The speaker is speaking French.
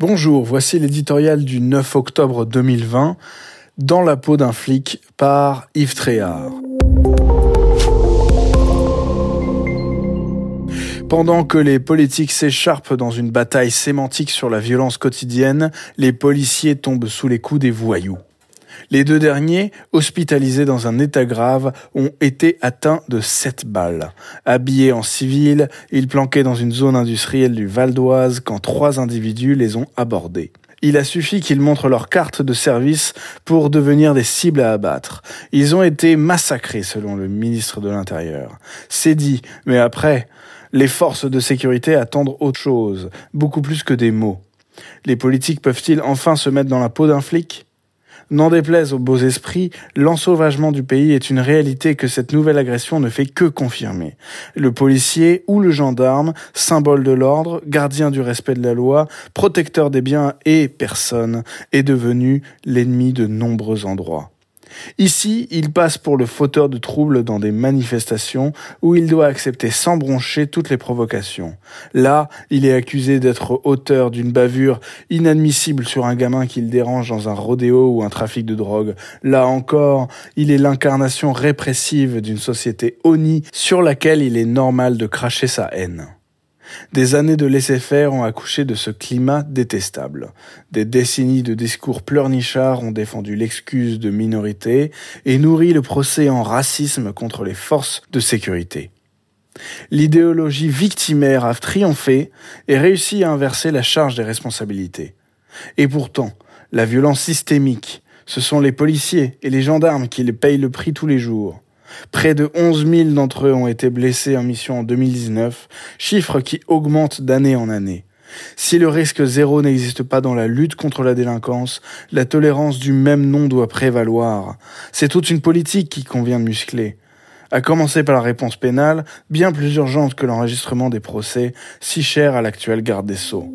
Bonjour, voici l'éditorial du 9 octobre 2020, Dans la peau d'un flic par Yves Tréhard. Pendant que les politiques s'écharpent dans une bataille sémantique sur la violence quotidienne, les policiers tombent sous les coups des voyous. Les deux derniers, hospitalisés dans un état grave, ont été atteints de sept balles. Habillés en civil, ils planquaient dans une zone industrielle du Val d'Oise quand trois individus les ont abordés. Il a suffi qu'ils montrent leur carte de service pour devenir des cibles à abattre. Ils ont été massacrés selon le ministre de l'Intérieur. C'est dit, mais après, les forces de sécurité attendent autre chose, beaucoup plus que des mots. Les politiques peuvent-ils enfin se mettre dans la peau d'un flic? N'en déplaise aux beaux esprits, l'ensauvagement du pays est une réalité que cette nouvelle agression ne fait que confirmer. Le policier ou le gendarme, symbole de l'ordre, gardien du respect de la loi, protecteur des biens et personnes, est devenu l'ennemi de nombreux endroits. Ici, il passe pour le fauteur de troubles dans des manifestations où il doit accepter sans broncher toutes les provocations. Là, il est accusé d'être auteur d'une bavure inadmissible sur un gamin qu'il dérange dans un rodéo ou un trafic de drogue. Là encore, il est l'incarnation répressive d'une société honnie sur laquelle il est normal de cracher sa haine. Des années de laisser-faire ont accouché de ce climat détestable. Des décennies de discours pleurnichards ont défendu l'excuse de minorité et nourri le procès en racisme contre les forces de sécurité. L'idéologie victimaire a triomphé et réussi à inverser la charge des responsabilités. Et pourtant, la violence systémique, ce sont les policiers et les gendarmes qui les payent le prix tous les jours. Près de 11 000 d'entre eux ont été blessés en mission en 2019, chiffre qui augmente d'année en année. Si le risque zéro n'existe pas dans la lutte contre la délinquance, la tolérance du même nom doit prévaloir. C'est toute une politique qui convient de muscler. À commencer par la réponse pénale, bien plus urgente que l'enregistrement des procès, si cher à l'actuel garde des Sceaux.